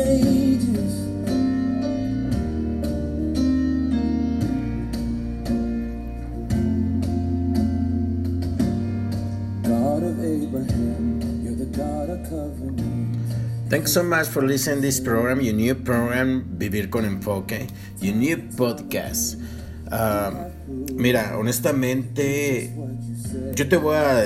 ages. God of Abraham, you're the God of covenant. Thanks so much for listening to this program, your new program Vivir con Enfoque, your new podcast. Ah, mira, honestamente, yo te voy a,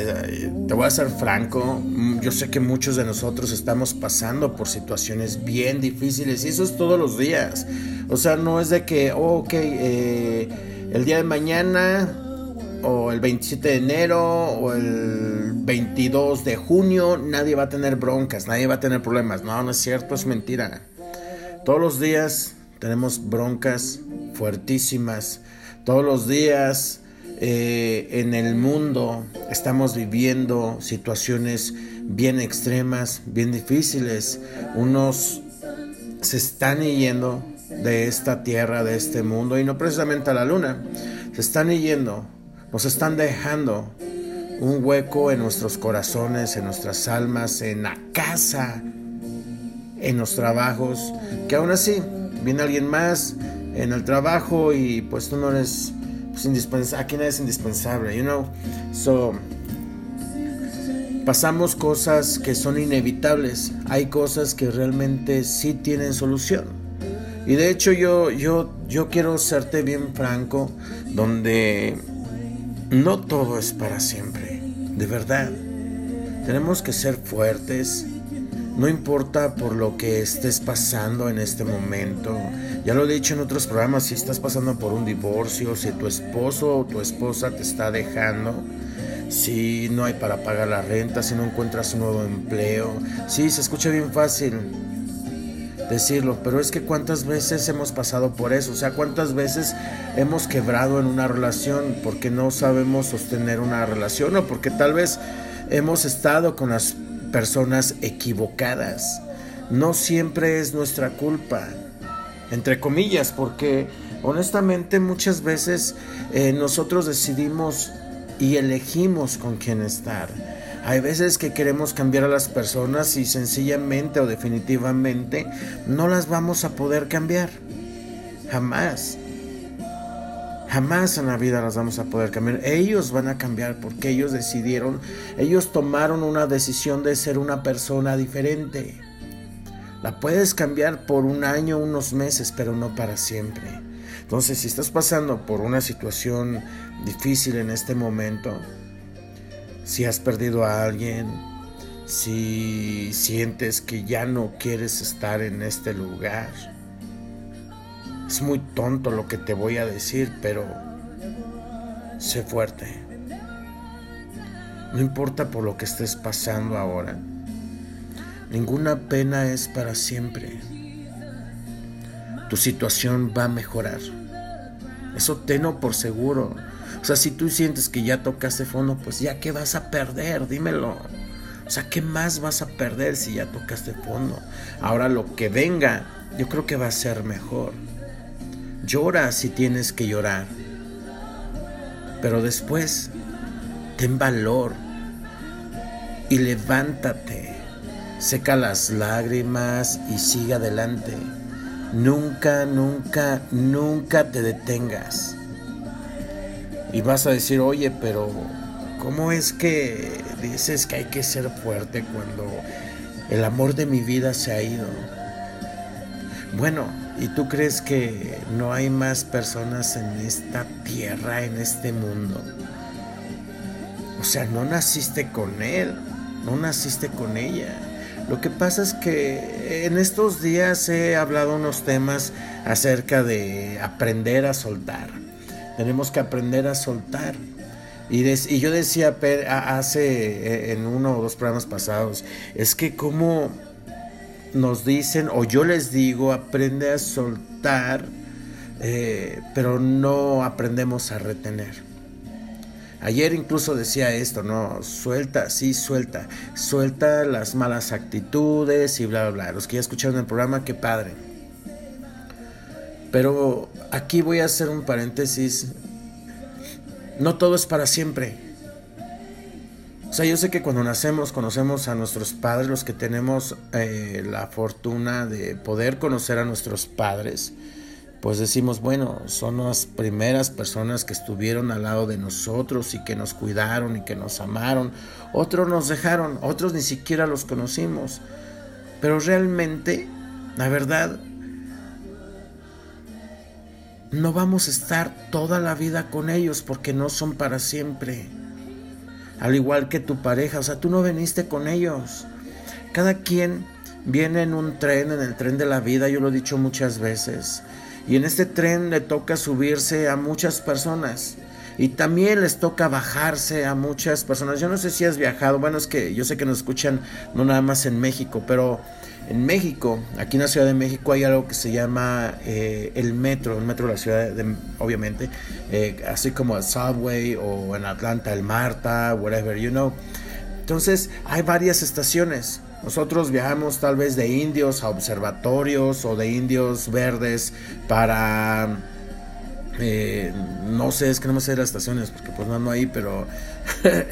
te voy a ser franco. Mm, Yo sé que muchos de nosotros estamos pasando por situaciones bien difíciles y eso es todos los días. O sea, no es de que, oh, ok, eh, el día de mañana o el 27 de enero o el 22 de junio nadie va a tener broncas, nadie va a tener problemas. No, no es cierto, es mentira. Todos los días tenemos broncas fuertísimas. Todos los días eh, en el mundo estamos viviendo situaciones bien extremas, bien difíciles. Unos se están yendo de esta tierra, de este mundo, y no precisamente a la luna. Se están yendo, nos están dejando un hueco en nuestros corazones, en nuestras almas, en la casa, en los trabajos, que aún así viene alguien más en el trabajo y pues tú no eres pues, aquí nadie es indispensable, you know. So, pasamos cosas que son inevitables, hay cosas que realmente sí tienen solución. Y de hecho yo, yo, yo quiero serte bien franco, donde no todo es para siempre, de verdad. Tenemos que ser fuertes, no importa por lo que estés pasando en este momento. Ya lo he dicho en otros programas, si estás pasando por un divorcio, si tu esposo o tu esposa te está dejando, si no hay para pagar la renta, si no encuentras un nuevo empleo. Sí, se escucha bien fácil decirlo, pero es que cuántas veces hemos pasado por eso, o sea, cuántas veces hemos quebrado en una relación porque no sabemos sostener una relación o porque tal vez hemos estado con las personas equivocadas. No siempre es nuestra culpa, entre comillas, porque honestamente muchas veces eh, nosotros decidimos y elegimos con quién estar. Hay veces que queremos cambiar a las personas y sencillamente o definitivamente no las vamos a poder cambiar. Jamás. Jamás en la vida las vamos a poder cambiar. Ellos van a cambiar porque ellos decidieron, ellos tomaron una decisión de ser una persona diferente. La puedes cambiar por un año, unos meses, pero no para siempre. Entonces, si estás pasando por una situación difícil en este momento, si has perdido a alguien, si sientes que ya no quieres estar en este lugar, es muy tonto lo que te voy a decir, pero sé fuerte. No importa por lo que estés pasando ahora. Ninguna pena es para siempre. Tu situación va a mejorar. Eso tenlo por seguro. O sea, si tú sientes que ya tocaste fondo, pues ya qué vas a perder, dímelo. O sea, ¿qué más vas a perder si ya tocaste fondo? Ahora lo que venga, yo creo que va a ser mejor. Llora si tienes que llorar. Pero después, ten valor y levántate. Seca las lágrimas y sigue adelante. Nunca, nunca, nunca te detengas. Y vas a decir, oye, pero ¿cómo es que dices que hay que ser fuerte cuando el amor de mi vida se ha ido? Bueno, ¿y tú crees que no hay más personas en esta tierra, en este mundo? O sea, no naciste con él, no naciste con ella. Lo que pasa es que en estos días he hablado unos temas acerca de aprender a soltar. Tenemos que aprender a soltar. Y, yo decía hace en uno o dos programas pasados, es que como nos dicen, o yo les digo, aprende a soltar, eh, pero no aprendemos a retener. Ayer incluso decía esto, ¿no? Suelta, sí, suelta. Suelta las malas actitudes y bla, bla, bla. Los que ya escucharon el programa, qué padre. Pero aquí voy a hacer un paréntesis. No todo es para siempre. O sea, yo sé que cuando nacemos conocemos a nuestros padres, los que tenemos eh, la fortuna de poder conocer a nuestros padres, pues decimos, bueno, son las primeras personas que estuvieron al lado de nosotros y que nos cuidaron y que nos amaron. Otros nos dejaron, otros ni siquiera los conocimos. Pero realmente, la verdad, no vamos a estar toda la vida con ellos porque no son para siempre. Al igual que tu pareja, o sea, tú no veniste con ellos. Cada quien viene en un tren, en el tren de la vida, yo lo he dicho muchas veces. Y en este tren le toca subirse a muchas personas. Y también les toca bajarse a muchas personas. Yo no sé si has viajado, bueno, es que yo sé que nos escuchan no nada más en México, pero en México, aquí en la Ciudad de México hay algo que se llama eh, el metro, el metro de la ciudad, de, obviamente, eh, así como el subway o en Atlanta el Marta, whatever, you know. Entonces hay varias estaciones. Nosotros viajamos tal vez de indios a observatorios o de indios verdes para eh, no sé, es que no me sé las estaciones, porque pues no ando ahí, pero,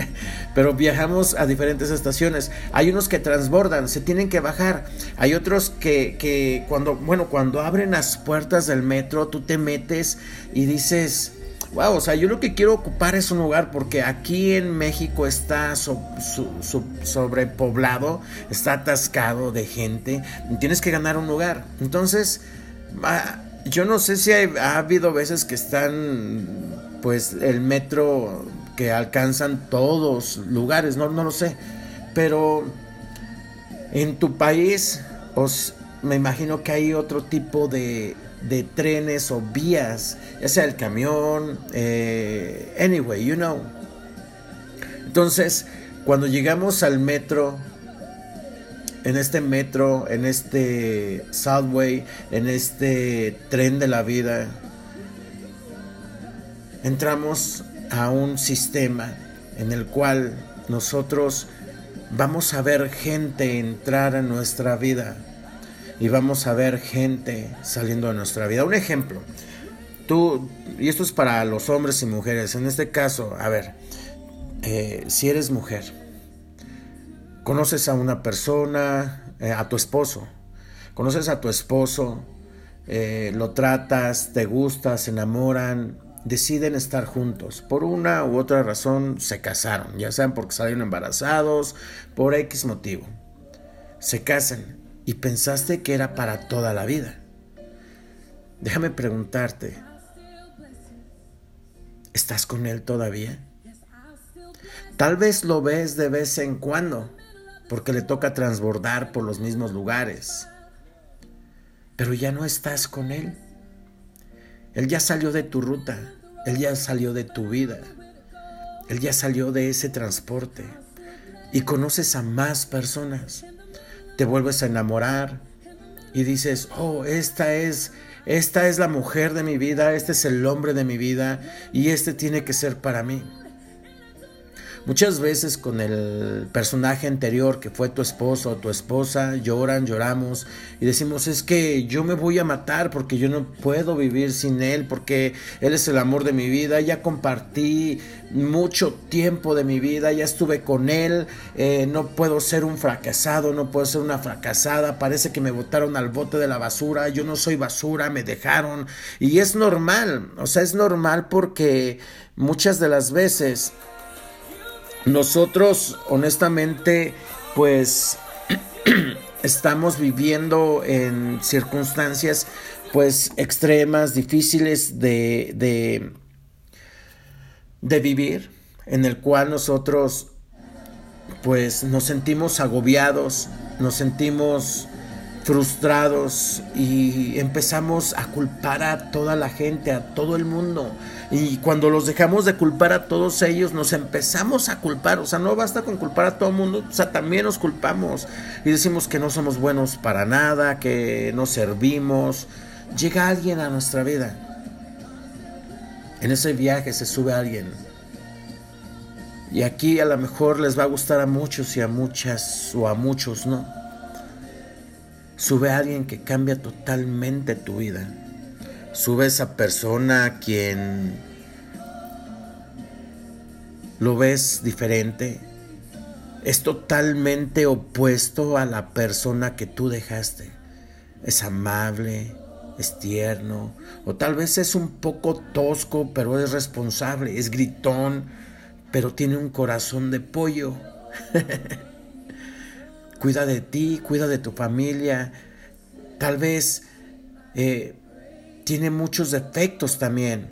pero viajamos a diferentes estaciones. Hay unos que transbordan, se tienen que bajar. Hay otros que, que cuando, bueno, cuando abren las puertas del metro, tú te metes y dices, wow, o sea, yo lo que quiero ocupar es un lugar porque aquí en México está sobrepoblado, está atascado de gente, tienes que ganar un lugar. Entonces, yo no sé si ha habido veces que están, pues, el metro que alcanzan todos lugares, no, no lo sé. Pero en tu país, os, me imagino que hay otro tipo de, de trenes o vías, ya sea el camión, eh, anyway, you know. Entonces, cuando llegamos al metro, en este metro, en este subway, en este tren de la vida, entramos a un sistema en el cual nosotros vamos a ver gente entrar a nuestra vida y vamos a ver gente saliendo de nuestra vida. Un ejemplo, tú, y esto es para los hombres y mujeres, en este caso, a ver, eh, si eres mujer, conoces a una persona, eh, a tu esposo, conoces a tu esposo, eh, lo tratas, te gusta, se enamoran, deciden estar juntos. Por una u otra razón se casaron, ya sean porque salieron embarazados, por X motivo. Se casan y pensaste que era para toda la vida. Déjame preguntarte, ¿estás con él todavía? Tal vez lo ves de vez en cuando, porque le toca transbordar por los mismos lugares. Pero ya no estás con Él. Él ya salió de tu ruta, Él ya salió de tu vida, Él ya salió de ese transporte y conoces a más personas. Te vuelves a enamorar y dices, oh, esta es, esta es la mujer de mi vida, este es el hombre de mi vida y este tiene que ser para mí. Muchas veces con el personaje anterior que fue tu esposo o tu esposa lloran, lloramos y decimos es que yo me voy a matar porque yo no puedo vivir sin él, porque él es el amor de mi vida, ya compartí mucho tiempo de mi vida, ya estuve con él, eh, no puedo ser un fracasado, no puedo ser una fracasada, parece que me botaron al bote de la basura, yo no soy basura, me dejaron y es normal, o sea, es normal porque muchas de las veces nosotros, honestamente, pues estamos viviendo en circunstancias pues extremas, difíciles de, de, de vivir, en el cual nosotros pues nos sentimos agobiados, nos sentimos frustrados y empezamos a culpar a toda la gente, a todo el mundo. Y cuando los dejamos de culpar a todos ellos, nos empezamos a culpar. O sea, no basta con culpar a todo el mundo, o sea, también nos culpamos y decimos que no somos buenos para nada, que no servimos. Llega alguien a nuestra vida. En ese viaje se sube alguien. Y aquí a lo mejor les va a gustar a muchos y a muchas o a muchos no Sube a alguien que cambia totalmente tu vida. Sube a esa persona a quien lo ves diferente, es totalmente opuesto a la persona que tú dejaste. Es amable, es tierno, o tal vez es un poco tosco, pero es responsable, es gritón, pero tiene un corazón de pollo. cuida de ti, cuida de tu familia. Tal vez eh, tiene muchos defectos también,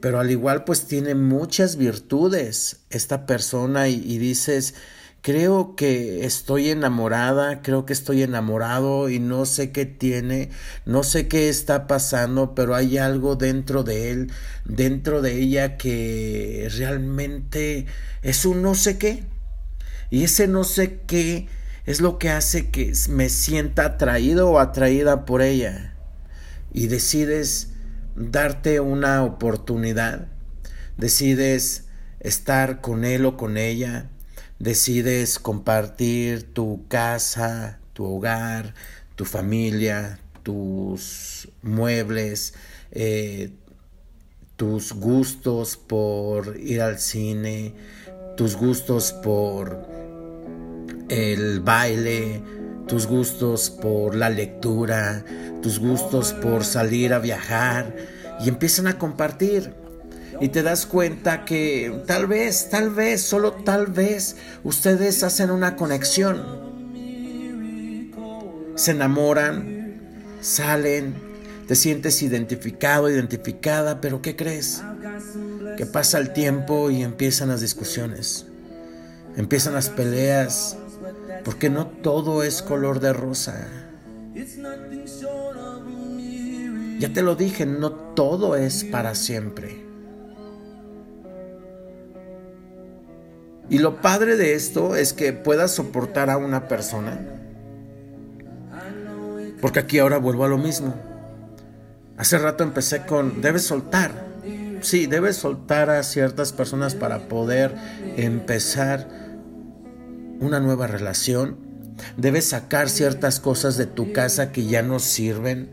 pero al igual pues tiene muchas virtudes esta persona y, dices, creo que estoy enamorada, creo que estoy enamorado y no sé qué tiene, no sé qué está pasando, pero hay algo dentro de él, dentro de ella que realmente es un no sé qué. Y ese no sé qué es lo que hace que me sienta atraído o atraída por ella. Y decides darte una oportunidad, decides estar con él o con ella, decides compartir tu casa, tu hogar, tu familia, tus muebles, eh, tus gustos por ir al cine, tus gustos por el baile, tus gustos por la lectura, tus gustos por salir a viajar y empiezan a compartir. Y te das cuenta que tal vez, tal vez, solo tal vez ustedes hacen una conexión. Se enamoran, salen, te sientes identificado, identificada, pero ¿qué crees? Que pasa el tiempo y empiezan las discusiones, empiezan las peleas, porque no todo es color de rosa. Ya te lo dije, no todo es para siempre. Y lo padre de esto es que puedas soportar a una persona. Porque aquí ahora vuelvo a lo mismo. Hace rato empecé con, debes soltar. Sí, debes soltar a ciertas personas para poder empezar una nueva relación. Debes sacar ciertas cosas de tu casa que ya no sirven,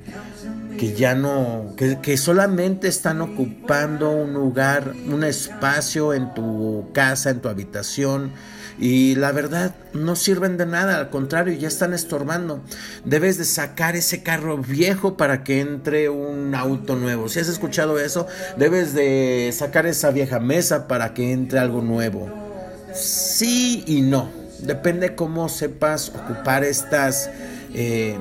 que ya no, que, solamente están ocupando un lugar, un espacio en tu casa, en tu habitación. Y la verdad, no sirven de nada, al contrario, ya están estorbando. Debes de sacar ese carro viejo para que entre un auto nuevo. Si has escuchado eso, debes de sacar esa vieja mesa para que entre algo nuevo. Sí y no Depende cómo sepas ocupar estas eh,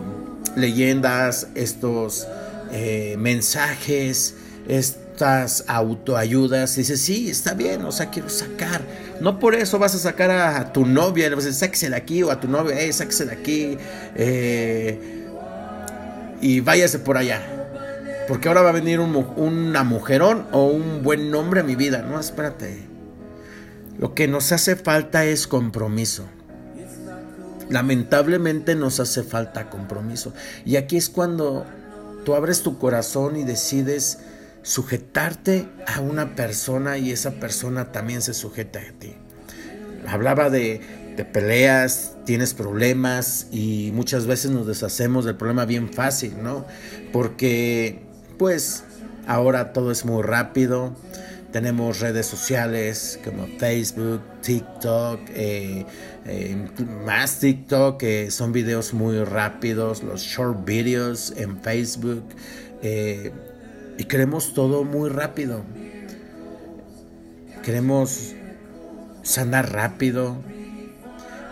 leyendas, estos eh, mensajes, estas autoayudas. Dices, sí, está bien, o sea, quiero sacar. No por eso vas a sacar a, tu novia, le vas a decir, sáquese de aquí, o a tu novia, sáquese de aquí, eh, y váyase por allá. Porque ahora va a venir un, una mujerón o un buen nombre a mi vida. No, espérate. Lo que nos hace falta es compromiso. Lamentablemente nos hace falta compromiso. Y aquí es cuando tú abres tu corazón y decides sujetarte a una persona y esa persona también se sujeta a ti. Hablaba de, de peleas, tienes problemas y muchas veces nos deshacemos del problema bien fácil, ¿no? Porque pues ahora todo es muy rápido tenemos redes sociales como Facebook, TikTok, eh, eh, más TikTok, que son videos muy rápidos, los short videos en Facebook. Eh, y queremos todo muy rápido. Queremos sanar rápido.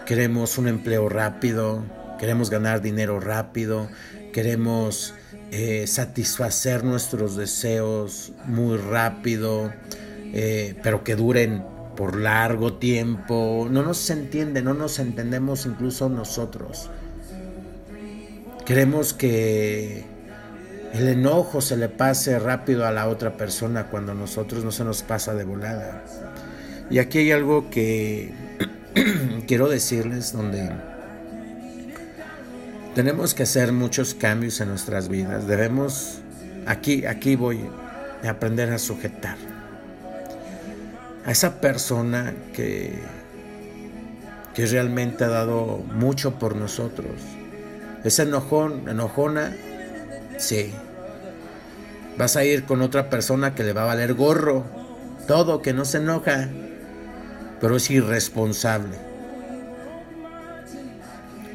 Queremos un empleo rápido. Queremos ganar dinero rápido. Queremos eh, satisfacer nuestros deseos muy rápido, eh, pero que duren por largo tiempo. No nos entiende, no nos entendemos incluso nosotros. Queremos que el enojo se le pase rápido a la otra persona cuando a nosotros no se nos pasa de volada. Y aquí hay algo que quiero decirles donde tenemos que hacer muchos cambios en nuestras vidas. Debemos, aquí, aquí voy a aprender a sujetar a esa persona que, que realmente ha dado mucho por nosotros. Ese enojón, enojona, sí. Vas a ir con otra persona que le va a valer gorro, todo, que no se enoja, pero es irresponsable.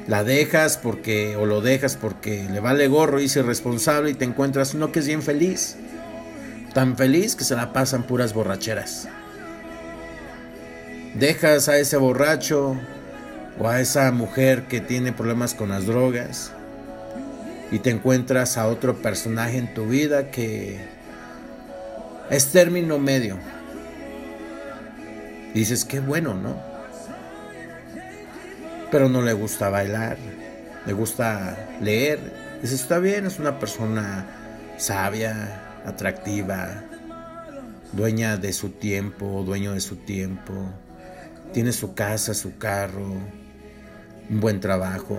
La dejas porque, o lo dejas porque le vale gorro y es irresponsable y te encuentras uno que es bien feliz. Tan feliz que se la pasan puras borracheras. Dejas a ese borracho o a esa mujer que tiene problemas con las drogas y te encuentras a otro personaje en tu vida que es término medio. Dices, qué bueno, ¿no? Pero no le gusta bailar, le gusta leer. Dices, está bien, es una persona sabia, atractiva, dueña de su tiempo, dueño de su tiempo. Tiene su casa, su carro, un buen trabajo.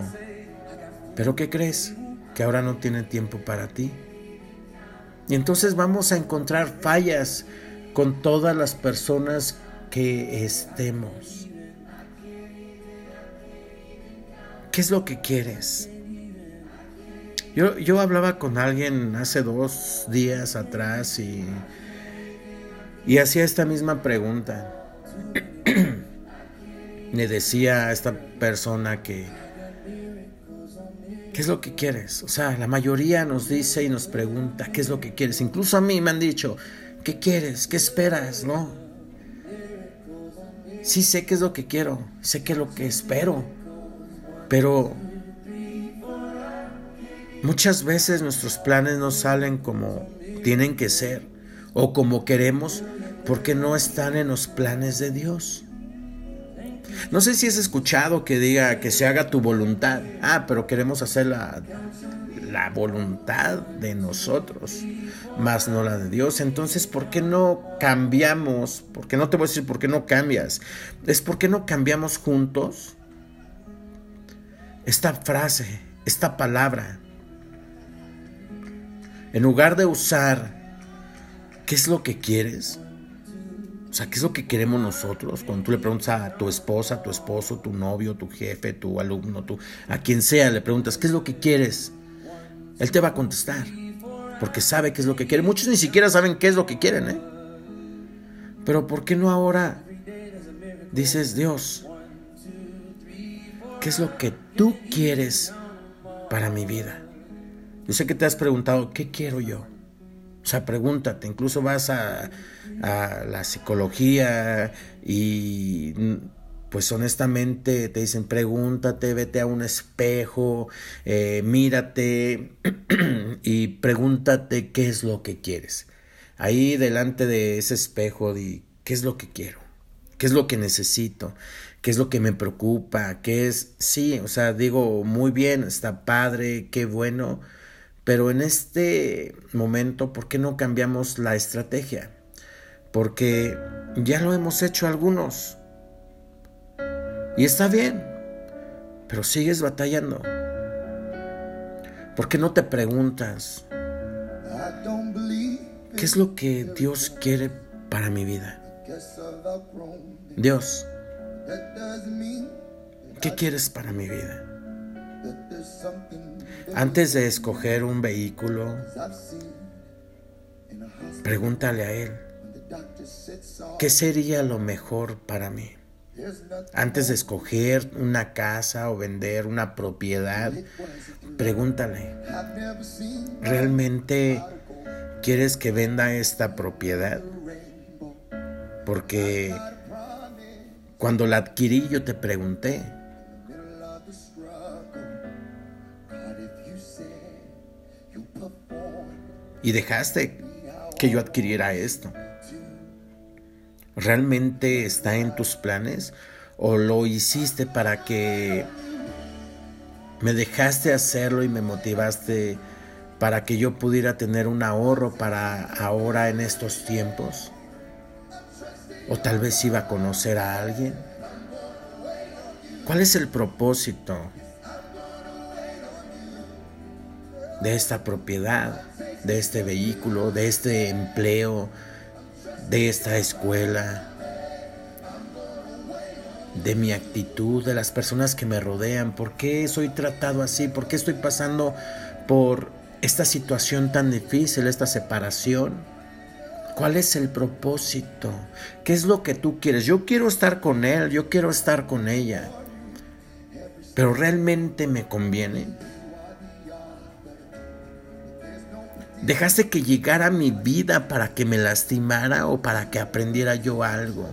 Pero ¿qué crees? que ahora no tiene tiempo para ti. Y entonces vamos a encontrar fallas con todas las personas que estemos. ¿Qué es lo que quieres? Yo, yo hablaba con alguien hace dos días atrás y, y hacía esta misma pregunta. Me decía a esta persona que ¿Qué es lo que quieres? O sea, la mayoría nos dice y nos pregunta, ¿qué es lo que quieres? Incluso a mí me han dicho, ¿qué quieres? ¿Qué esperas? ¿No? Sí sé qué es lo que quiero, sé qué es lo que espero, pero muchas veces nuestros planes no salen como tienen que ser o como queremos porque no están en los planes de Dios. No sé si has escuchado que diga que se haga tu voluntad. Ah, pero queremos hacer la, la voluntad de nosotros, más no la de Dios. Entonces, ¿por qué no cambiamos? Porque no te voy a decir por qué no cambias. Es porque no cambiamos juntos esta frase, esta palabra. En lugar de usar, ¿qué es lo que quieres? O sea, ¿qué es lo que queremos nosotros? Cuando tú le preguntas a tu esposa, a tu esposo, tu novio, tu jefe, tu alumno, tu, a quien sea, le preguntas, ¿qué es lo que quieres? Él te va a contestar, porque sabe qué es lo que quiere. Muchos ni siquiera saben qué es lo que quieren, ¿eh? Pero ¿por qué no ahora dices, Dios, ¿qué es lo que tú quieres para mi vida? Yo sé que te has preguntado, ¿qué quiero yo? O sea, pregúntate, incluso vas a, la psicología y pues honestamente te dicen pregúntate, vete a un espejo, eh, mírate y pregúntate qué es lo que quieres. Ahí delante de ese espejo di qué es lo que quiero, qué es lo que necesito, qué es lo que me preocupa, qué es, sí, o sea, digo, muy bien, está padre, qué bueno, pero en este momento, ¿por qué no cambiamos la estrategia? Porque ya lo hemos hecho algunos. Y está bien, pero sigues batallando. ¿Por qué no te preguntas, ¿qué es lo que Dios quiere para mi vida? Dios, ¿qué quieres para mi vida? Antes de escoger un vehículo, pregúntale a Él, ¿qué sería lo mejor para mí? Antes de escoger una casa o vender una propiedad, pregúntale, ¿realmente quieres que venda esta propiedad? Porque cuando la adquirí yo te pregunté, y dejaste que yo adquiriera esto. ¿Realmente está en tus planes o lo hiciste para que me dejaste hacerlo y me motivaste para que yo pudiera tener un ahorro para ahora en estos tiempos? ¿O tal vez iba a conocer a alguien? ¿Cuál es el propósito de esta propiedad? de este vehículo, de este empleo, de esta escuela, de mi actitud, de las personas que me rodean, por qué soy tratado así, por qué estoy pasando por esta situación tan difícil, esta separación. ¿Cuál es el propósito? ¿Qué es lo que tú quieres? Yo quiero estar con él, yo quiero estar con ella. pero realmente me conviene. Dejaste que llegara mi vida para que me lastimara o para que aprendiera yo algo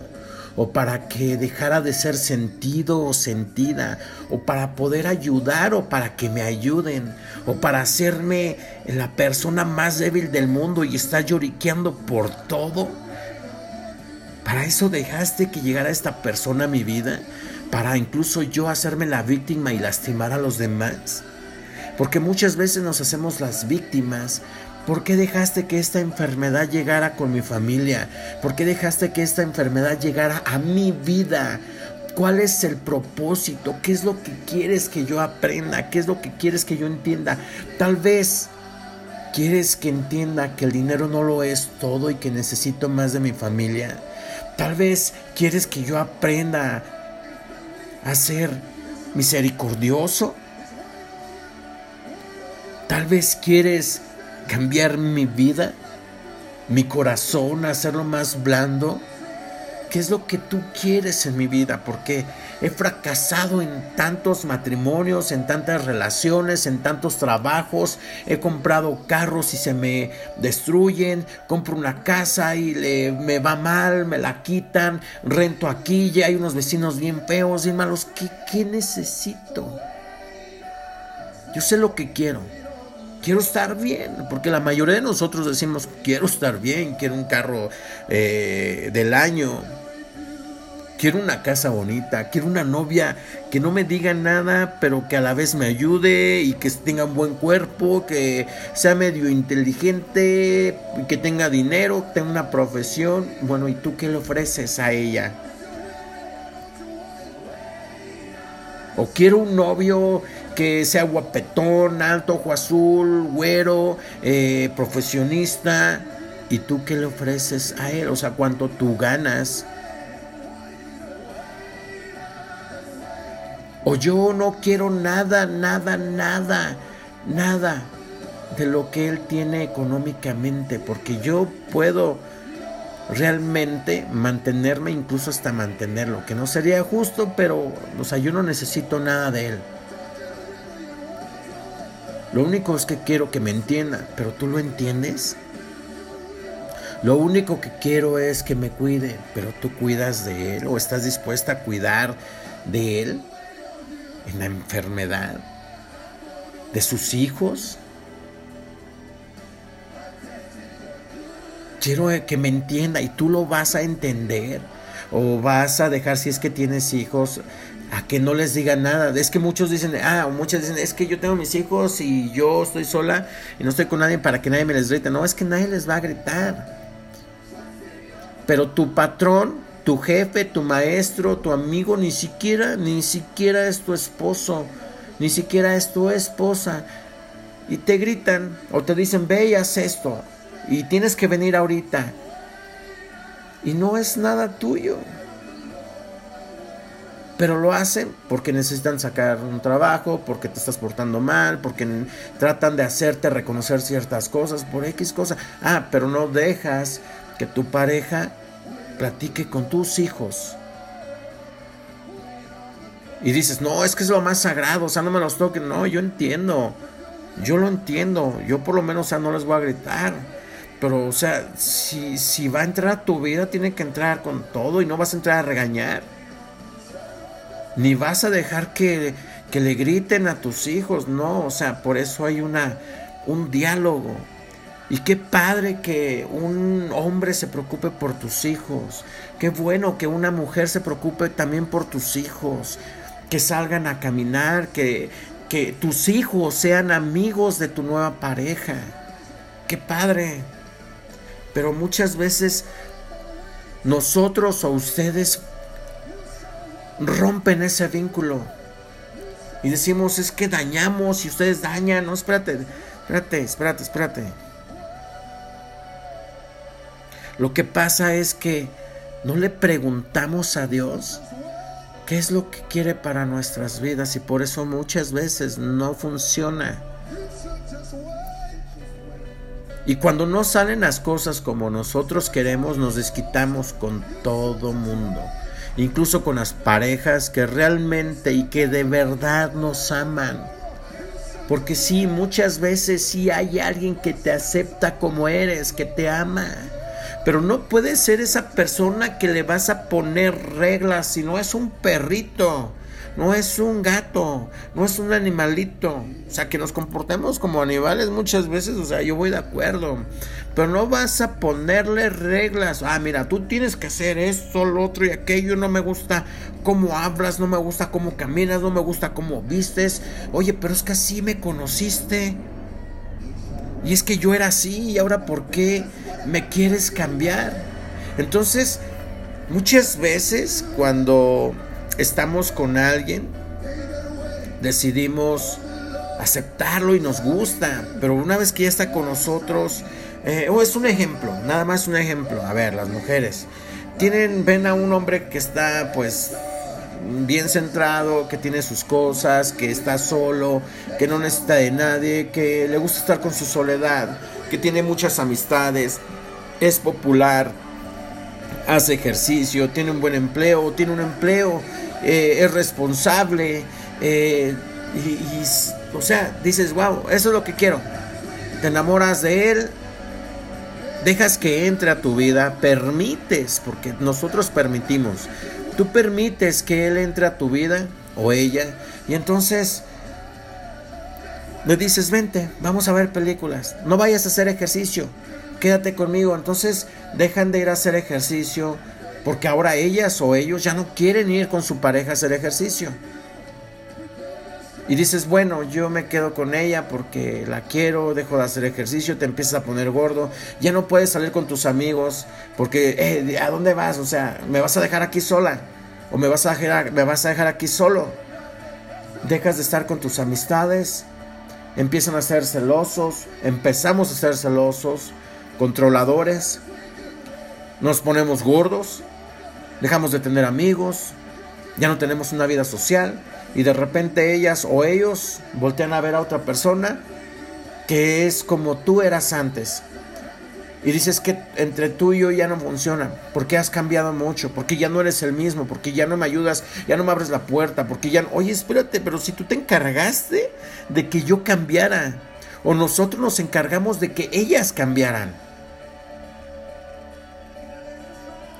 o para que dejara de ser sentido o sentida, o para poder ayudar o para que me ayuden, o para hacerme la persona más débil del mundo y estar lloriqueando por todo. Para eso dejaste que llegara esta persona a mi vida, para incluso yo hacerme la víctima y lastimar a los demás. Porque muchas veces nos hacemos las víctimas ¿Por qué dejaste que esta enfermedad llegara con mi familia? ¿Por qué dejaste que esta enfermedad llegara a mi vida? ¿Cuál es el propósito? ¿Qué es lo que quieres que yo aprenda? ¿Qué es lo que quieres que yo entienda? Tal vez quieres que entienda que el dinero no lo es todo y que necesito más de mi familia. Tal vez quieres que yo aprenda a ser misericordioso. Tal vez quieres cambiar mi vida, mi corazón, hacerlo más blando? ¿Qué es lo que tú quieres en mi vida? Porque he fracasado en tantos matrimonios, en tantas relaciones, en tantos trabajos. He comprado carros y se me destruyen. Compro una casa y le, me va mal, me la quitan. Rento aquí y hay unos vecinos bien feos, y malos. ¿Qué, qué necesito? Yo sé lo que quiero quiero estar bien, porque la mayoría de nosotros decimos, quiero estar bien, quiero un carro eh, del año, quiero una casa bonita, quiero una novia que no me diga nada, pero que a la vez me ayude y que tenga un buen cuerpo, que sea medio inteligente, que tenga dinero, que tenga una profesión. Bueno, ¿y tú qué le ofreces a ella? O quiero un novio que sea guapetón, alto, ojo azul, güero, eh, profesionista. ¿Y tú qué le ofreces a él? O sea, ¿cuánto tú ganas? O yo no quiero nada, nada, nada, nada de lo que él tiene económicamente, porque yo puedo realmente mantenerme, incluso hasta mantenerlo, que no sería justo, pero, o sea, yo no necesito nada de él. Lo único es que quiero que me entienda, pero tú lo entiendes. Lo único que quiero es que me cuide, pero tú cuidas de él o estás dispuesta a cuidar de él en la enfermedad, de sus hijos. Quiero que me entienda y tú lo vas a entender o vas a dejar si es que tienes hijos a que no les diga nada. Es que muchos dicen, ah, muchas dicen, es que yo tengo mis hijos y yo estoy sola y no estoy con nadie para que nadie me les grite. No, es que nadie les va a gritar. Pero tu patrón, tu jefe, tu maestro, tu amigo, ni siquiera, ni siquiera es tu esposo, ni siquiera es tu esposa. Y te gritan o te dicen, ve y haz esto. Y tienes que venir ahorita. Y no es nada tuyo pero lo hacen porque necesitan sacar un trabajo, porque te estás portando mal, porque tratan de hacerte reconocer ciertas cosas por X cosa. Ah, pero no dejas que tu pareja platique con tus hijos. Y dices, no, es que es lo más sagrado, o sea, no me los toquen. No, yo entiendo, yo lo entiendo, yo por lo menos, o sea, no les voy a gritar. Pero, o sea, si, si va a entrar a tu vida, tiene que entrar con todo y no vas a entrar a regañar ni vas a dejar que, que le griten a tus hijos, no, o sea, por eso hay una, un diálogo. Y qué padre que un hombre se preocupe por tus hijos. Qué bueno que una mujer se preocupe también por tus hijos. Que salgan a caminar, que, que tus hijos sean amigos de tu nueva pareja. Qué padre. Pero muchas veces nosotros o ustedes rompen ese vínculo. Y decimos, es que dañamos y ustedes dañan. No, espérate, espérate, espérate, espérate. Lo que pasa es que no le preguntamos a Dios qué es lo que quiere para nuestras vidas y por eso muchas veces no funciona. Y cuando no salen las cosas como nosotros queremos, nos desquitamos con todo mundo incluso con las parejas que realmente y que de verdad nos aman. Porque sí, muchas veces sí hay alguien que te acepta como eres, que te ama. Pero no puedes ser esa persona que le vas a poner reglas si no es un perrito no es un gato, no es un animalito. O sea, que nos comportemos como animales muchas veces, o sea, yo voy de acuerdo. Pero no vas a ponerle reglas. Ah, mira, tú tienes que hacer esto, lo otro y aquello. No me gusta cómo hablas, no me gusta cómo caminas, no me gusta cómo vistes. Oye, pero es que así me conociste. Y es que yo era así y ahora ¿por qué me quieres cambiar? Entonces, muchas veces cuando estamos con alguien, decidimos aceptarlo y nos gusta, pero una vez que ya está con nosotros, eh, o es un ejemplo, nada más un ejemplo, a ver, las mujeres, tienen, ven a un hombre que está pues bien centrado, que tiene sus cosas, que está solo, que no necesita de nadie, que le gusta estar con su soledad, que tiene muchas amistades, es popular, hace ejercicio, tiene un buen empleo, tiene un empleo eh, es responsable, eh, y, o sea, dices, wow, eso es lo que quiero. Te enamoras de él, dejas que entre a tu vida, permites, porque nosotros permitimos, tú permites que él entre a tu vida o ella, y entonces le dices, vente, vamos a ver películas, no vayas a hacer ejercicio, quédate conmigo, entonces dejan de ir a hacer ejercicio, porque ahora ellas o ellos ya no quieren ir con su pareja a hacer ejercicio. Y dices, bueno, yo me quedo con ella porque la quiero, dejo de hacer ejercicio, te empiezas a poner gordo, ya no puedes salir con tus amigos porque, eh, ¿a dónde vas? O sea, ¿me vas a dejar aquí sola? ¿O me vas a dejar, me vas a dejar aquí solo? Dejas de estar con tus amistades, empiezan a ser celosos, empezamos a ser celosos, controladores, nos ponemos gordos, dejamos de tener amigos, ya no tenemos una vida social y de repente ellas o ellos voltean a ver a otra persona que es como tú eras antes. Y dices que entre tú y yo ya no funciona, porque has cambiado mucho, porque ya no eres el mismo, porque ya no me ayudas, ya no me abres la puerta, porque ya... Oye, espérate, pero si tú te encargaste de que yo cambiara, o nosotros nos encargamos de que ellas cambiaran.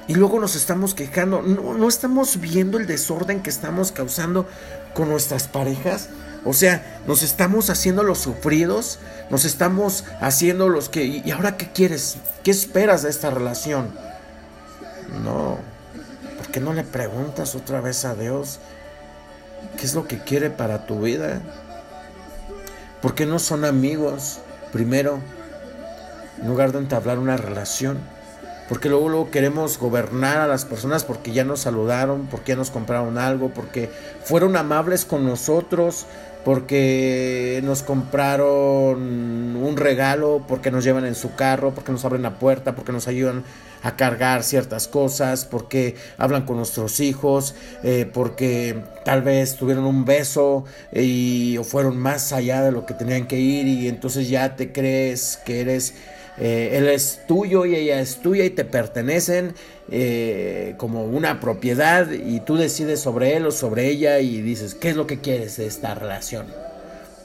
Y luego nos estamos quejando. No, estamos viendo el desorden que estamos causando con nuestras parejas. O sea, nos estamos haciendo los sufridos. Nos estamos haciendo los que... ¿Y ahora qué quieres? ¿Qué esperas de esta relación? No. ¿Por qué no le preguntas otra vez a Dios qué es lo que quiere para tu vida? ¿Por qué no son amigos primero en lugar de entablar una relación? Porque luego, luego queremos gobernar a las personas porque ya nos saludaron, porque ya nos compraron algo, porque fueron amables con nosotros, porque nos compraron un regalo, porque nos llevan en su carro, porque nos abren la puerta, porque nos ayudan a cargar ciertas cosas, porque hablan con nuestros hijos, eh, porque tal vez tuvieron un beso y o fueron más allá de lo que tenían que ir y entonces ya te crees que eres eh, él es tuyo y ella es tuya y te pertenecen eh, como una propiedad y tú decides sobre él o sobre ella y dices, ¿qué es lo que quieres de esta relación?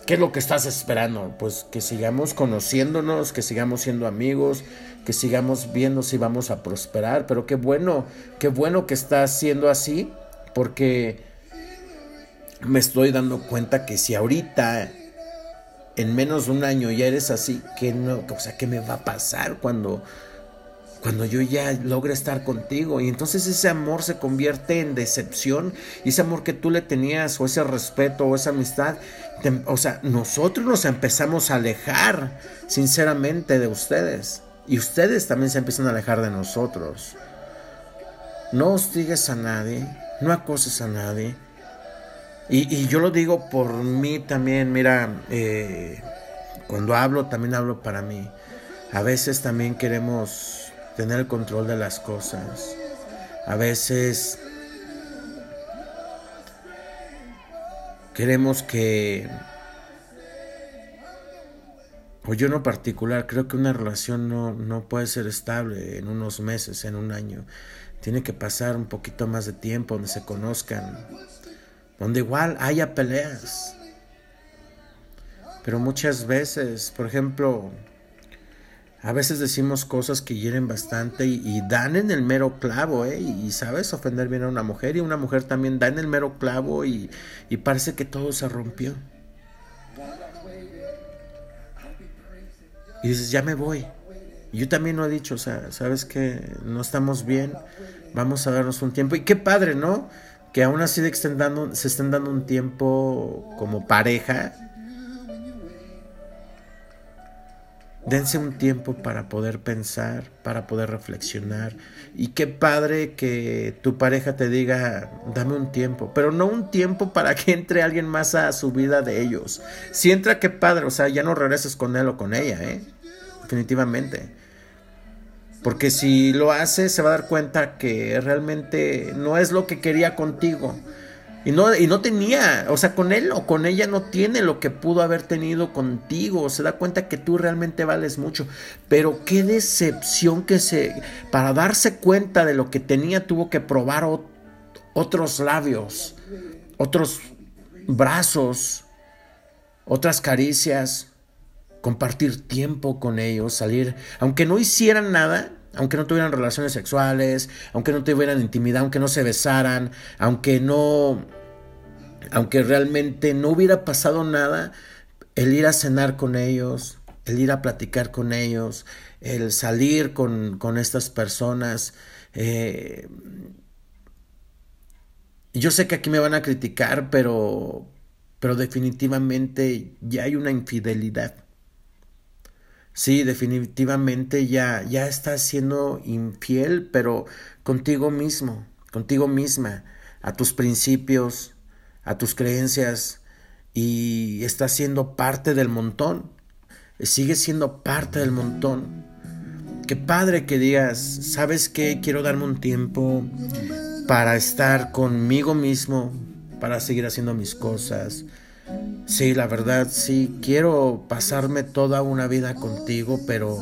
¿Qué es lo que estás esperando? Pues que sigamos conociéndonos, que sigamos siendo amigos, que sigamos viendo si vamos a prosperar, pero qué bueno, qué bueno que está siendo así, porque me estoy dando cuenta que si ahorita en menos de un año ya eres así, ¿qué no, o sea, ¿qué me va a pasar cuando, cuando yo ya logre estar contigo? Y entonces ese amor se convierte en decepción, y ese amor que tú le tenías, o ese respeto, o esa amistad, o sea, nosotros nos empezamos a alejar sinceramente de ustedes, y ustedes también se empiezan a alejar de nosotros. No hostigues a nadie, no acoses a nadie y, yo lo digo por mí también, mira, eh, cuando hablo también hablo para mí. A veces también queremos tener el control de las cosas. A veces queremos que, o yo no particular, creo que una relación no, no puede ser estable en unos meses, en un año. Tiene que pasar un poquito más de tiempo donde se conozcan, donde igual haya peleas. Pero muchas veces, por ejemplo, a veces decimos cosas que hieren bastante y, dan en el mero clavo, ¿eh? Y, sabes ofender bien a una mujer y una mujer también da en el mero clavo y, y parece que todo se rompió. Y dices, ya me voy. Yo también lo he dicho, o sea, sabes que no estamos bien, vamos a darnos un tiempo. Y qué padre, ¿no? Que aún así se estén dando un tiempo como pareja Dense un tiempo para poder pensar, para poder reflexionar. Y qué padre que tu pareja te diga, dame un tiempo, pero no un tiempo para que entre alguien más a su vida de ellos. Si entra, qué padre, o sea, ya no regreses con él o con ella, ¿eh? Definitivamente. Porque si lo hace, se va a dar cuenta que realmente no es lo que quería contigo. Y no, y no tenía, o sea, con él o con ella no tiene lo que pudo haber tenido contigo. Se da cuenta que tú realmente vales mucho. Pero qué decepción que se, para darse cuenta de lo que tenía, tuvo que probar otros labios, otros brazos, otras caricias, compartir tiempo con ellos, salir, aunque no hicieran nada, aunque no tuvieran relaciones sexuales, aunque no tuvieran intimidad, aunque no se besaran, aunque no, aunque realmente no hubiera pasado nada, el ir a cenar con ellos, el ir a platicar con ellos, el salir con, con estas personas. Eh, yo sé que aquí me van a criticar, pero, pero definitivamente ya hay una infidelidad. Sí, definitivamente ya, ya estás siendo infiel, pero contigo mismo, contigo misma, a tus principios, a tus creencias, y estás siendo parte del montón. Sigues siendo parte del montón. Qué padre que digas, ¿sabes qué? Quiero darme un tiempo para estar conmigo mismo, para seguir haciendo mis cosas, Sí, la verdad, sí, quiero pasarme toda una vida contigo, pero...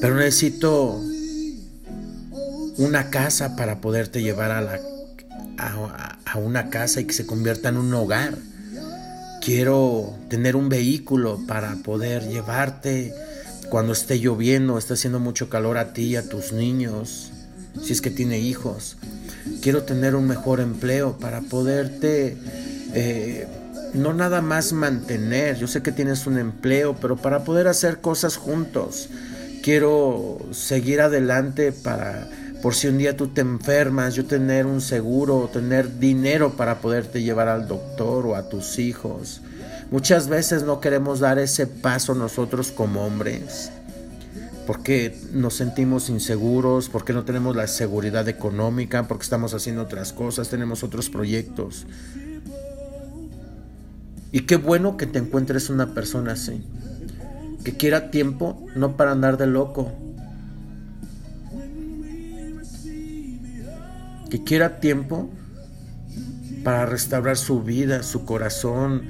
Pero necesito una casa para poderte llevar a, la, a, una casa y que se convierta en un hogar. Quiero tener un vehículo para poder llevarte cuando esté lloviendo, esté haciendo mucho calor a ti y a tus niños, si es que tiene hijos quiero tener un mejor empleo para poderte eh, no nada más mantener, yo sé que tienes un empleo, pero para poder hacer cosas juntos. Quiero seguir adelante para, por si un día tú te enfermas, yo tener un seguro, tener dinero para poderte llevar al doctor o a tus hijos. Muchas veces no queremos dar ese paso nosotros como hombres porque nos sentimos inseguros, porque no tenemos la seguridad económica, porque estamos haciendo otras cosas, tenemos otros proyectos. Y qué bueno que te encuentres una persona así, que quiera tiempo no para andar de loco, que quiera tiempo para restaurar su vida, su corazón,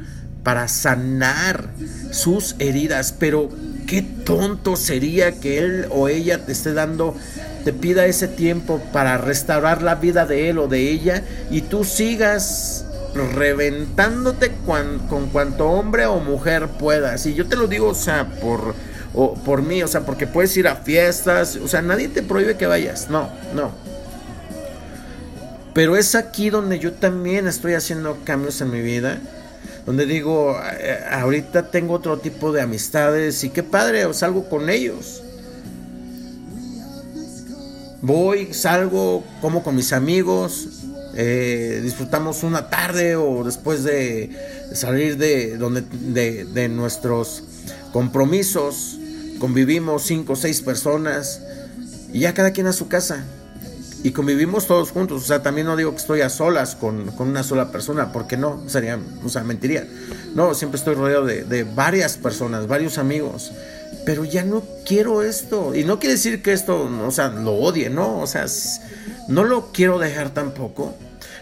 para sanar sus heridas, pero qué tonto sería que él o ella te esté dando, te pida ese tiempo para restaurar la vida de él o de ella y tú sigas reventándote con cuanto hombre o mujer puedas. Y yo te lo digo, o sea, por, por mí, o sea, porque puedes ir a fiestas, o sea, nadie te prohíbe que vayas, no, no. Pero es aquí donde yo también estoy haciendo cambios en mi vida donde digo, eh, ahorita tengo otro tipo de amistades y qué padre, salgo con ellos. Voy, salgo, como con mis amigos, eh, disfrutamos una tarde o después de salir de, donde, de, de nuestros compromisos, convivimos cinco o seis personas y ya cada quien a su casa y convivimos todos juntos. O sea, también no digo que estoy a solas con, una sola persona, porque no, sería, o sea, mentiría. No, siempre estoy rodeado de, varias personas, varios amigos. Pero ya no quiero esto. Y no quiere decir que esto, o sea, lo odie, ¿no? O sea, no lo quiero dejar tampoco.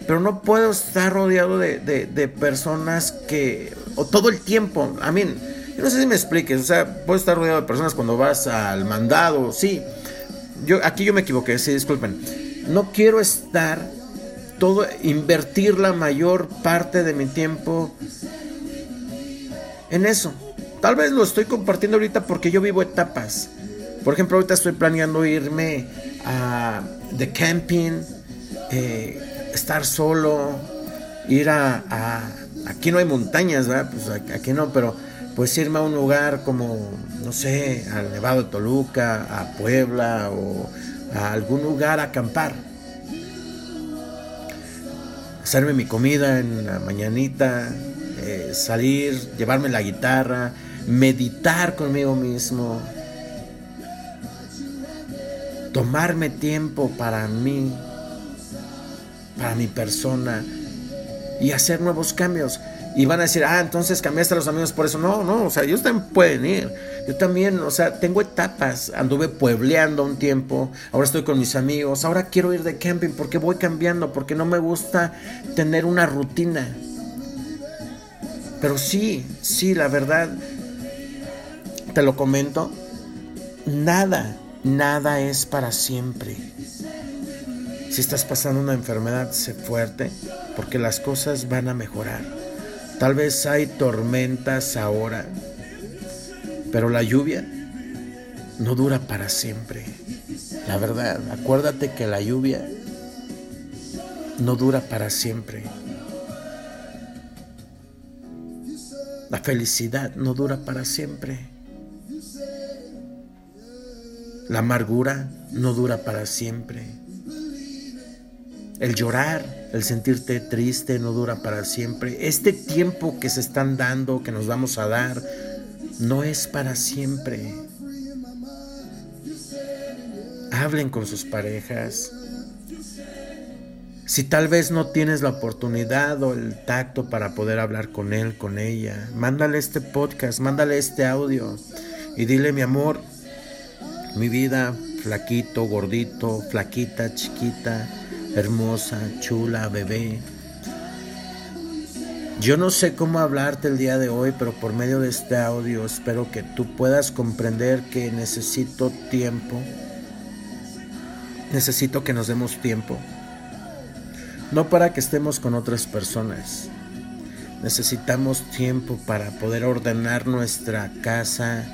Pero no puedo estar rodeado de, de personas que, o todo el tiempo, a mí, no sé si me expliques, o sea, puedo estar rodeado de personas cuando vas al mandado, sí, yo aquí yo me equivoqué, sí, disculpen. No quiero estar todo invertir la mayor parte de mi tiempo en eso. Tal vez lo estoy compartiendo ahorita porque yo vivo etapas. Por ejemplo, ahorita estoy planeando irme a de camping, eh, estar solo, ir a, Aquí no hay montañas, ¿verdad? Pues aquí no, pero pues irme a un lugar como, no sé, al Nevado de Toluca, a Puebla o a algún lugar acampar. Hacerme mi comida en la mañanita, eh, salir, llevarme la guitarra, meditar conmigo mismo, tomarme tiempo para mí, para mi persona y hacer nuevos cambios. Y van a decir, ah, entonces cambiaste a los amigos por eso. No, no, o sea, ellos también pueden ir. Yo también, o sea, tengo etapas. Anduve puebleando un tiempo, ahora estoy con mis amigos, ahora quiero ir de camping porque voy cambiando, porque no me gusta tener una rutina. Pero sí, sí, la verdad, te lo comento, nada, nada es para siempre. Si estás pasando una enfermedad, sé fuerte, porque las cosas van a mejorar. Tal vez hay tormentas ahora, pero la lluvia no dura para siempre. La verdad, acuérdate que la lluvia no dura para siempre. La felicidad no dura para siempre. La amargura no dura para siempre. El llorar, el sentirte triste no dura para siempre. Este tiempo que se están dando, que nos vamos a dar, no es para siempre. Hablen con sus parejas. Si tal vez no tienes la oportunidad o el tacto para poder hablar con él, con ella, mándale este podcast, mándale este audio y dile mi amor, mi vida, flaquito, gordito, flaquita, chiquita, hermosa, chula, bebé. Yo no sé cómo hablarte el día de hoy, pero por medio de este audio espero que tú puedas comprender que necesito tiempo. Necesito que nos demos tiempo no para que estemos con otras personas. Necesitamos tiempo para poder ordenar nuestra casa,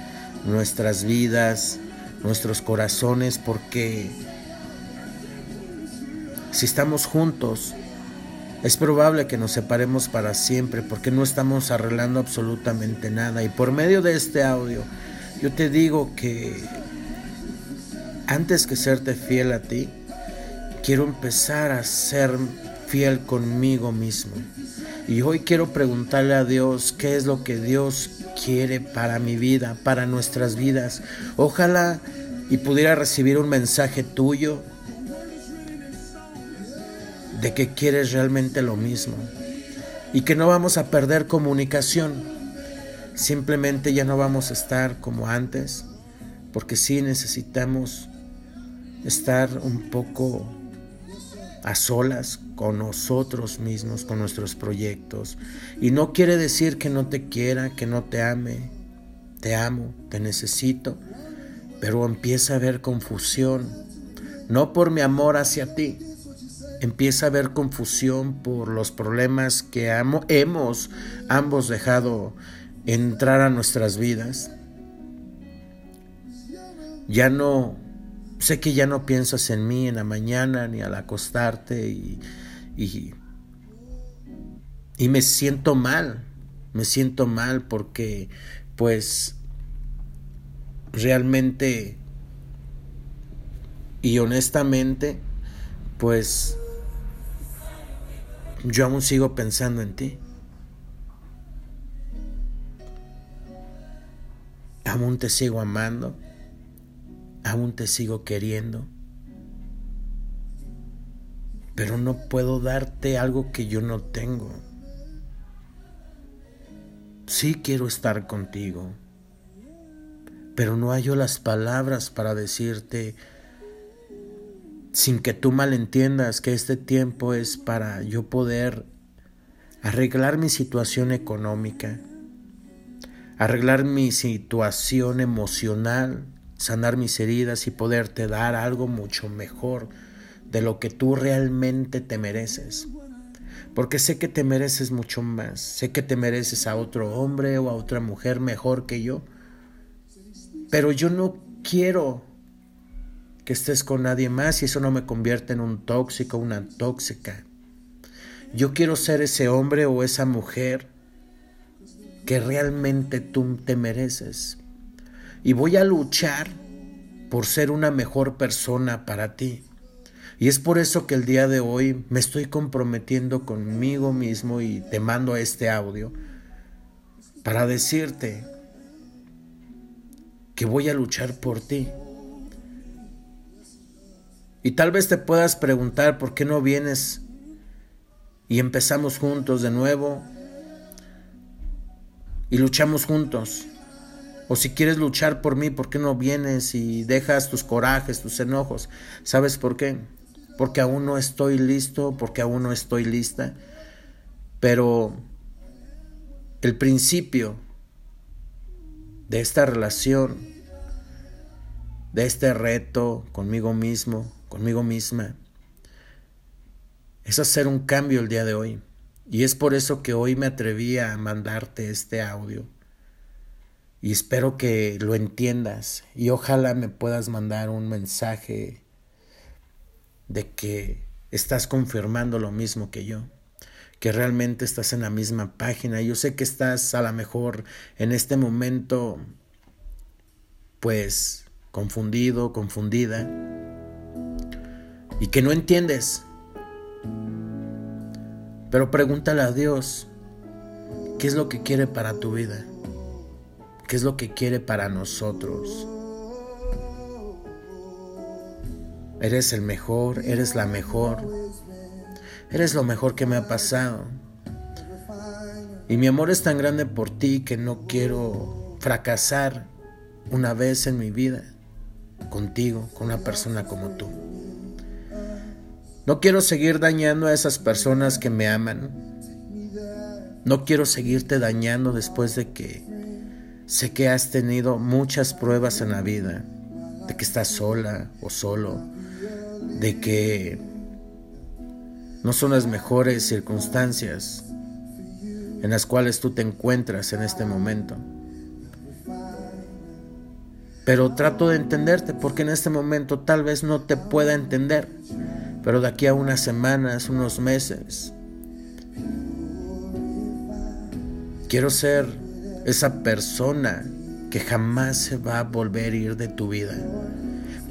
nuestras vidas, nuestros corazones, porque si estamos juntos, es probable que nos separemos para siempre porque no estamos arreglando absolutamente nada. Y por medio de este audio, yo te digo que antes que serte fiel a ti, quiero empezar a ser fiel conmigo mismo. Y hoy quiero preguntarle a Dios qué es lo que Dios quiere para mi vida, para nuestras vidas. Ojalá y pudiera recibir un mensaje tuyo de que quieres realmente lo mismo y que no vamos a perder comunicación. Simplemente ya no vamos a estar como antes, porque sí necesitamos estar un poco a solas con nosotros mismos, con nuestros proyectos. Y no quiere decir que no te quiera, que no te ame. Te amo, te necesito, pero empieza a haber confusión, no por mi amor hacia ti, empieza a haber confusión por los problemas que hemos ambos dejado entrar a nuestras vidas. Ya no sé que ya no piensas en mí en la mañana ni al acostarte y, y, y me siento mal, me siento mal porque pues realmente y honestamente pues yo aún sigo pensando en ti. Aún te sigo amando aún te sigo queriendo, pero no puedo darte algo que yo no tengo. Sí quiero estar contigo, pero no hallo las palabras para decirte sin que tú malentiendas que este tiempo es para yo poder arreglar mi situación económica, arreglar mi situación emocional, sanar mis heridas y poderte dar algo mucho mejor de lo que tú realmente te mereces. Porque sé que te mereces mucho más, sé que te mereces a otro hombre o a otra mujer mejor que yo, pero yo no quiero que estés con nadie más y eso no me convierte en un tóxico, una tóxica. Yo quiero ser ese hombre o esa mujer que realmente tú te mereces. Y voy a luchar por ser una mejor persona para ti. Y es por eso que el día de hoy me estoy comprometiendo conmigo mismo y te mando este audio para decirte que voy a luchar por ti. Y tal vez te puedas preguntar por qué no vienes y empezamos juntos de nuevo y luchamos juntos. O si quieres luchar por mí, ¿por qué no vienes y dejas tus corajes, tus enojos? ¿Sabes por qué? Porque aún no estoy listo, porque aún no estoy lista. Pero el principio de esta relación, de este reto conmigo mismo, conmigo misma, es hacer un cambio el día de hoy. Y es por eso que hoy me atreví a mandarte este audio. Y espero que lo entiendas y ojalá me puedas mandar un mensaje de que estás confirmando lo mismo que yo, que realmente estás en la misma página. Yo sé que estás a lo mejor en este momento pues confundido, confundida y que no entiendes pero pregúntale a Dios, ¿qué es lo que quiere para tu vida? ¿Qué es lo que quiere para nosotros? Eres el mejor, eres la mejor. Eres lo mejor que me ha pasado. Y mi amor es tan grande por ti que no quiero fracasar una vez en mi vida contigo, con una persona como tú. No quiero seguir dañando a esas personas que me aman. No quiero seguirte dañando después de que sé que has tenido muchas pruebas en la vida, de que estás sola o solo, de que no son las mejores circunstancias en las cuales tú te encuentras en este momento. Pero trato de entenderte porque en este momento tal vez no te pueda entender pero de aquí a unas semanas, unos meses, quiero ser esa persona que jamás se va a volver a ir de tu vida.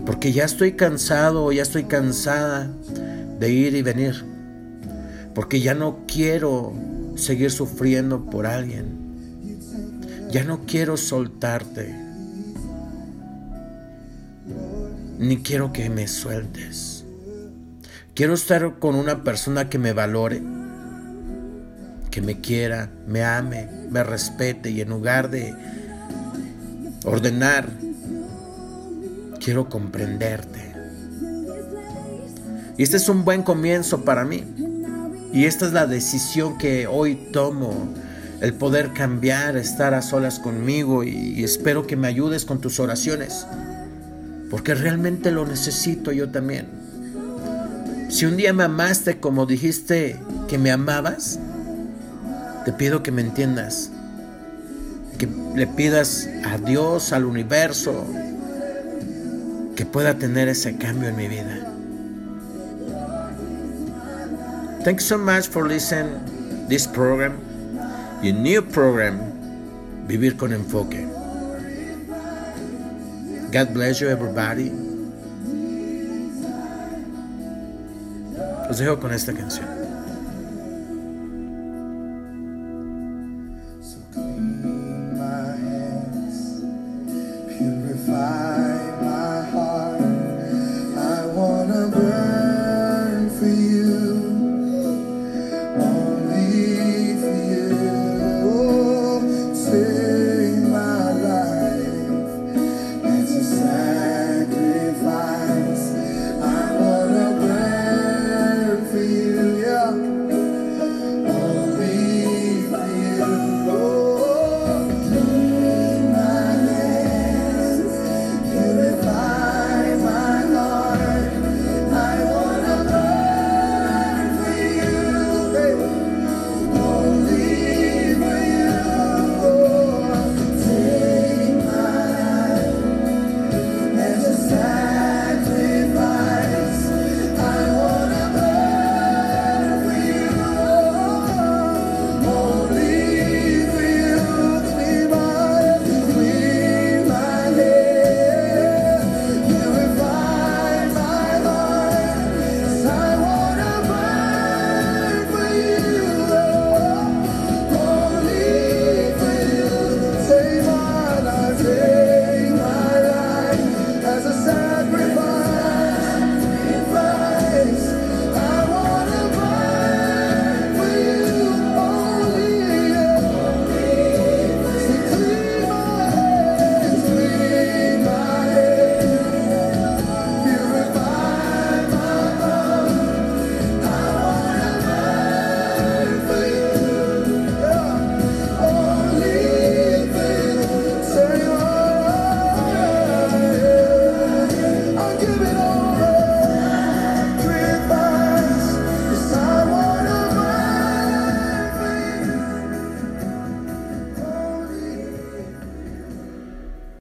Porque ya estoy cansado, ya estoy cansada de ir y venir. Porque ya no quiero seguir sufriendo por alguien. Ya no quiero soltarte. Ni quiero que me sueltes. Quiero estar con una persona que me valore, que me quiera, me ame, me respete y en lugar de ordenar, quiero comprenderte. Y este es un buen comienzo para mí. Y esta es la decisión que hoy tomo, el poder cambiar, estar a solas conmigo y, espero que me ayudes con tus oraciones, porque realmente lo necesito yo también. Si un día me amaste como dijiste que me amabas, te pido que me entiendas, que le pidas a Dios, al universo, que pueda tener ese cambio en mi vida. Thank you so much for listening this program, your new program, Vivir con Enfoque. God bless you, everybody. Los dejo con esta canción.